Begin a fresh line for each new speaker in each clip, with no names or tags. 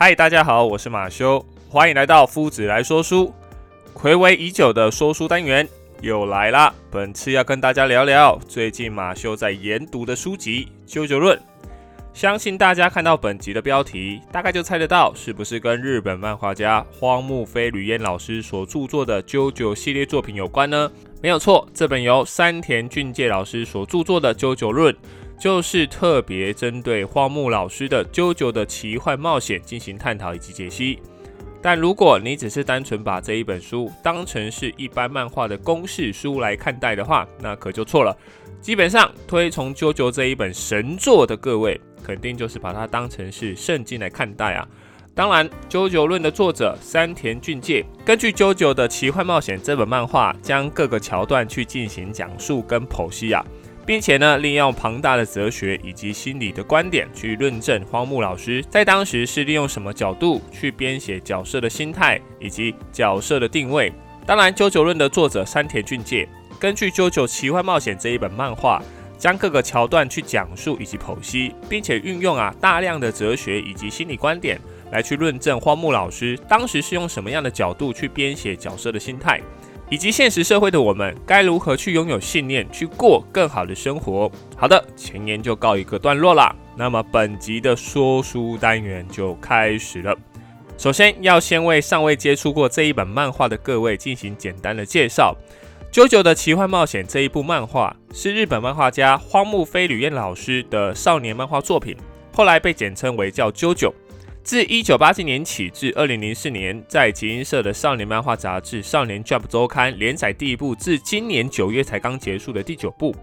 嗨，大家好，我是马修，欢迎来到夫子来说书。暌违已久的说书单元又来啦！本次要跟大家聊聊最近马修在研读的书籍《啾啾论》。相信大家看到本集的标题，大概就猜得到是不是跟日本漫画家荒木飞吕彦老师所著作的《啾啾》系列作品有关呢？没有错，这本由山田俊介老师所著作的《啾啾论》。就是特别针对荒木老师的《啾啾的奇幻冒险》进行探讨以及解析。但如果你只是单纯把这一本书当成是一般漫画的公式书来看待的话，那可就错了。基本上推崇《啾啾这一本神作的各位，肯定就是把它当成是圣经来看待啊。当然，《啾啾论》的作者山田俊介根据《啾啾的奇幻冒险》这本漫画，将各个桥段去进行讲述跟剖析啊。并且呢，利用庞大的哲学以及心理的观点去论证荒木老师在当时是利用什么角度去编写角色的心态以及角色的定位。当然，《九九论》的作者山田俊介根据《九九奇幻冒险》这一本漫画，将各个桥段去讲述以及剖析，并且运用啊大量的哲学以及心理观点来去论证荒木老师当时是用什么样的角度去编写角色的心态。以及现实社会的我们该如何去拥有信念，去过更好的生活？好的，前言就告一个段落啦。那么本集的说书单元就开始了。首先要先为尚未接触过这一本漫画的各位进行简单的介绍。《九九的奇幻冒险》这一部漫画是日本漫画家荒木飞吕彦老师的少年漫画作品，后来被简称为叫《九九》。自一九八七年起至二零零四年，在集英社的少年漫画杂志《少年 Jump》周刊连载第一部，至今年九月才刚结束的第九部。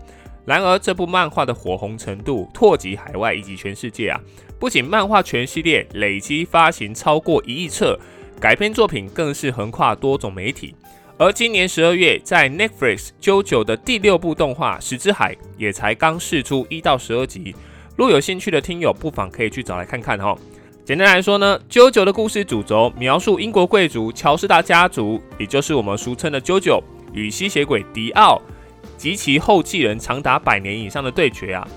然而，这部漫画的火红程度拓及海外以及全世界啊！不仅漫画全系列累积发行超过一亿册，改编作品更是横跨多种媒体。而今年十二月，在 Netflix 九九的第六部动画《石之海》也才刚试出一到十二集。若有兴趣的听友，不妨可以去找来看看哦。简单来说呢，啾啾的故事主轴描述英国贵族乔斯达家族，也就是我们俗称的啾啾与吸血鬼迪奥及其后继人长达百年以上的对决啊。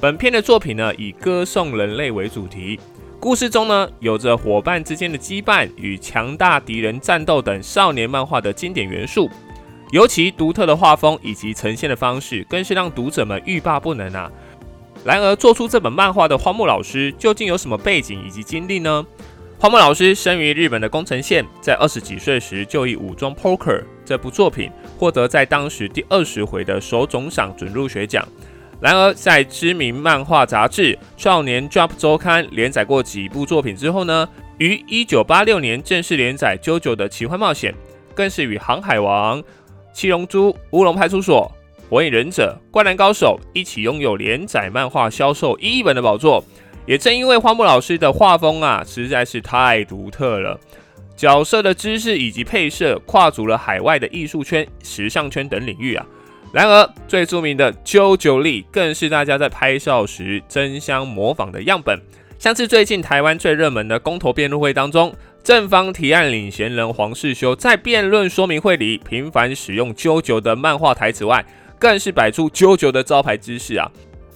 本片的作品呢，以歌颂人类为主题，故事中呢，有着伙伴之间的羁绊与强大敌人战斗等少年漫画的经典元素，尤其独特的画风以及呈现的方式，更是让读者们欲罢不能啊。然而，做出这本漫画的荒木老师究竟有什么背景以及经历呢？荒木老师生于日本的宫城县，在二十几岁时就以《武装 Poker》这部作品获得在当时第二十回的手冢赏准入学奖。然而，在知名漫画杂志《少年 Jump》周刊连载过几部作品之后呢，于一九八六年正式连载《JoJo 的奇幻冒险》，更是与《航海王》《七龙珠》《乌龙派出所》。火影忍者、灌篮高手一起拥有连载漫画销售一亿本的宝座，也正因为花木老师的画风啊，实在是太独特了，角色的知识以及配色跨足了海外的艺术圈、时尚圈等领域啊。然而，最著名的啾啾力更是大家在拍照时争相模仿的样本。像是最近台湾最热门的公投辩论会当中，正方提案领衔人黄世修在辩论说明会里频繁使用啾啾的漫画台词外，更是摆出啾啾的招牌姿势啊！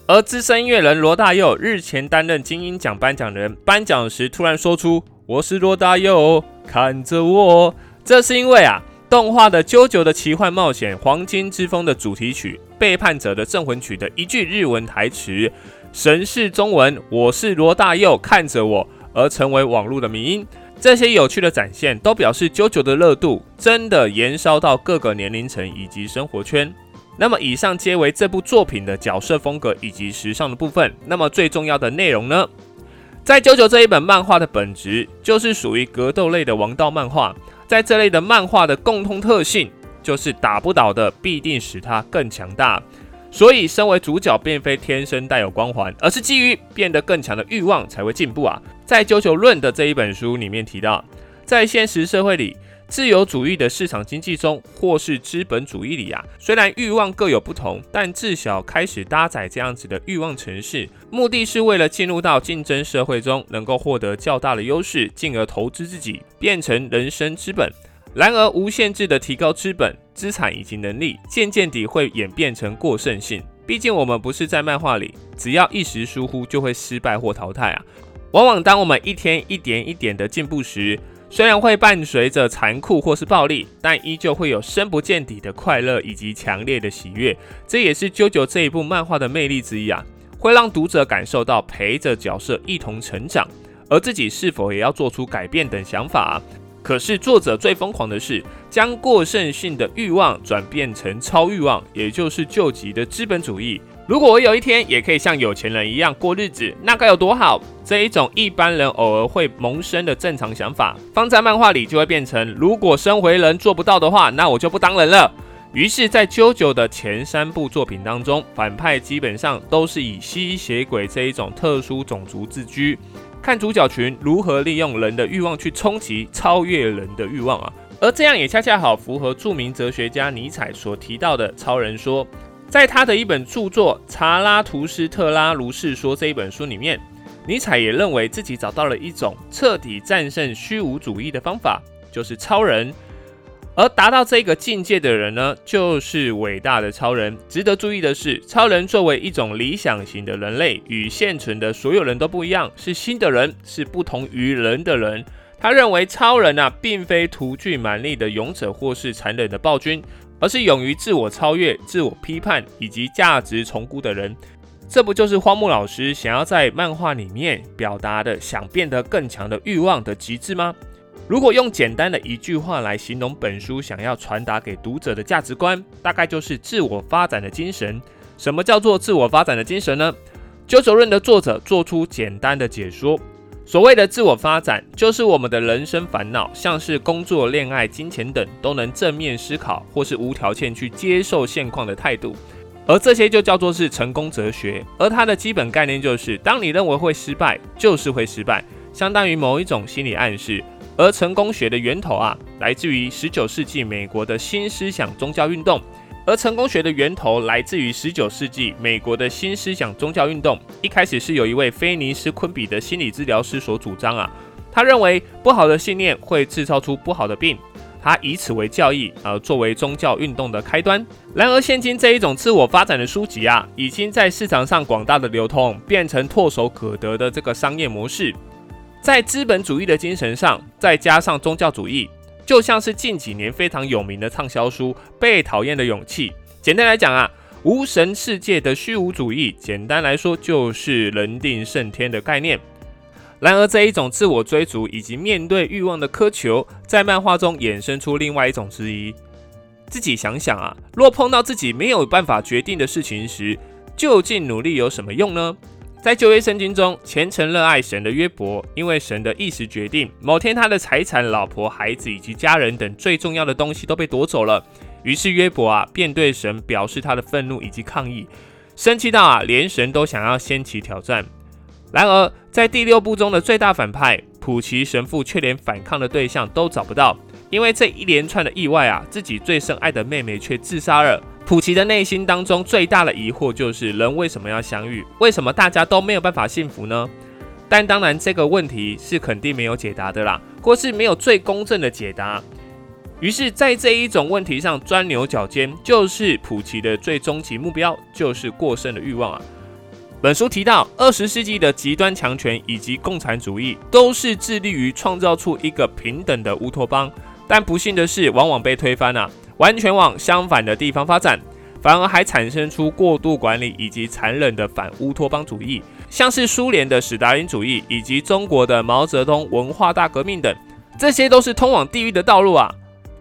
而资深音乐人罗大佑日前担任金鹰奖颁奖人，颁奖时突然说出“我是罗大佑，看着我”，这是因为啊，动画的《啾啾的奇幻冒险：黄金之风》的主题曲《背叛者的镇魂曲》的一句日文台词“神是中文，我是罗大佑，看着我”而成为网络的名音。这些有趣的展现，都表示啾啾的热度真的延烧到各个年龄层以及生活圈。那么以上皆为这部作品的角色风格以及时尚的部分。那么最重要的内容呢？在《九九》这一本漫画的本质就是属于格斗类的王道漫画。在这类的漫画的共通特性就是打不倒的必定使它更强大。所以，身为主角并非天生带有光环，而是基于变得更强的欲望才会进步啊。在《九九论》的这一本书里面提到，在现实社会里。自由主义的市场经济中，或是资本主义里啊，虽然欲望各有不同，但至少开始搭载这样子的欲望城市，目的是为了进入到竞争社会中，能够获得较大的优势，进而投资自己，变成人生资本。然而，无限制的提高资本资产以及能力，渐渐地会演变成过剩性。毕竟，我们不是在漫画里，只要一时疏忽就会失败或淘汰啊。往往当我们一天一点一点的进步时，虽然会伴随着残酷或是暴力，但依旧会有深不见底的快乐以及强烈的喜悦。这也是《啾啾》这一部漫画的魅力之一啊，会让读者感受到陪着角色一同成长，而自己是否也要做出改变等想法。可是作者最疯狂的是，将过剩性的欲望转变成超欲望，也就是救急的资本主义。如果我有一天也可以像有钱人一样过日子，那该有多好！这一种一般人偶尔会萌生的正常想法，放在漫画里就会变成：如果身为人做不到的话，那我就不当人了。于是，在啾啾的前三部作品当中，反派基本上都是以吸血鬼这一种特殊种族自居，看主角群如何利用人的欲望去冲击、超越人的欲望啊！而这样也恰恰好符合著名哲学家尼采所提到的超人说。在他的一本著作《查拉图斯特拉如是说》这一本书里面，尼采也认为自己找到了一种彻底战胜虚无主义的方法，就是超人。而达到这个境界的人呢，就是伟大的超人。值得注意的是，超人作为一种理想型的人类，与现存的所有人都不一样，是新的人，是不同于人的人。他认为超人啊，并非图具蛮力的勇者，或是残忍的暴君。而是勇于自我超越、自我批判以及价值重估的人，这不就是荒木老师想要在漫画里面表达的想变得更强的欲望的极致吗？如果用简单的一句话来形容本书想要传达给读者的价值观，大概就是自我发展的精神。什么叫做自我发展的精神呢？九九论的作者做出简单的解说。所谓的自我发展，就是我们的人生烦恼，像是工作、恋爱、金钱等，都能正面思考，或是无条件去接受现况的态度，而这些就叫做是成功哲学。而它的基本概念就是，当你认为会失败，就是会失败，相当于某一种心理暗示。而成功学的源头啊，来自于十九世纪美国的新思想宗教运动。而成功学的源头来自于十九世纪美国的新思想宗教运动。一开始是有一位菲尼斯·昆比的心理治疗师所主张啊，他认为不好的信念会制造出不好的病，他以此为教义，而作为宗教运动的开端。然而，现今这一种自我发展的书籍啊，已经在市场上广大的流通，变成唾手可得的这个商业模式。在资本主义的精神上，再加上宗教主义。就像是近几年非常有名的畅销书《被讨厌的勇气》。简单来讲啊，无神世界的虚无主义，简单来说就是人定胜天的概念。然而，这一种自我追逐以及面对欲望的苛求，在漫画中衍生出另外一种质疑：自己想想啊，若碰到自己没有办法决定的事情时，究竟努力有什么用呢？在旧约圣经中，虔诚热爱神的约伯，因为神的意识决定，某天他的财产、老婆、孩子以及家人等最重要的东西都被夺走了。于是约伯啊，便对神表示他的愤怒以及抗议，生气到啊，连神都想要掀起挑战。然而，在第六部中的最大反派普奇神父却连反抗的对象都找不到，因为这一连串的意外啊，自己最深爱的妹妹却自杀了。普奇的内心当中最大的疑惑就是：人为什么要相遇？为什么大家都没有办法幸福呢？但当然，这个问题是肯定没有解答的啦，或是没有最公正的解答。于是，在这一种问题上钻牛角尖，就是普奇的最终极目标，就是过剩的欲望啊。本书提到，二十世纪的极端强权以及共产主义都是致力于创造出一个平等的乌托邦，但不幸的是，往往被推翻了。完全往相反的地方发展，反而还产生出过度管理以及残忍的反乌托邦主义，像是苏联的史达林主义以及中国的毛泽东文化大革命等，这些都是通往地狱的道路啊！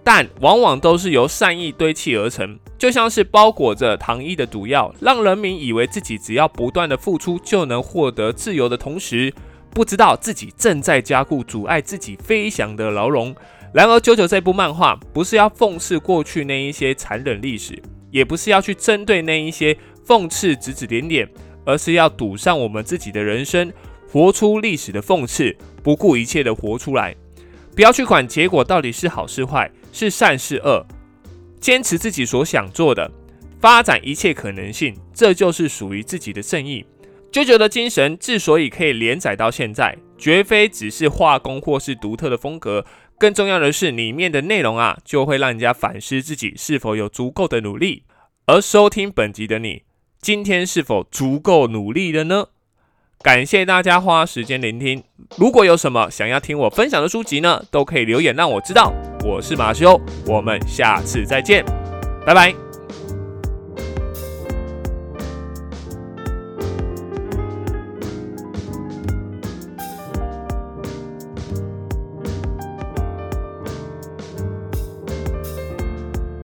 但往往都是由善意堆砌而成，就像是包裹着糖衣的毒药，让人民以为自己只要不断的付出就能获得自由的同时，不知道自己正在加固阻碍自己飞翔的牢笼。然而，九九这部漫画不是要讽刺过去那一些残忍历史，也不是要去针对那一些讽刺指指点点，而是要赌上我们自己的人生，活出历史的讽刺，不顾一切的活出来，不要去管结果到底是好是坏，是善是恶，坚持自己所想做的，发展一切可能性，这就是属于自己的正义。舅舅的精神之所以可以连载到现在，绝非只是画工或是独特的风格。更重要的是，里面的内容啊，就会让人家反思自己是否有足够的努力。而收听本集的你，今天是否足够努力了呢？感谢大家花时间聆听。如果有什么想要听我分享的书籍呢，都可以留言让我知道。我是马修，我们下次再见，拜拜。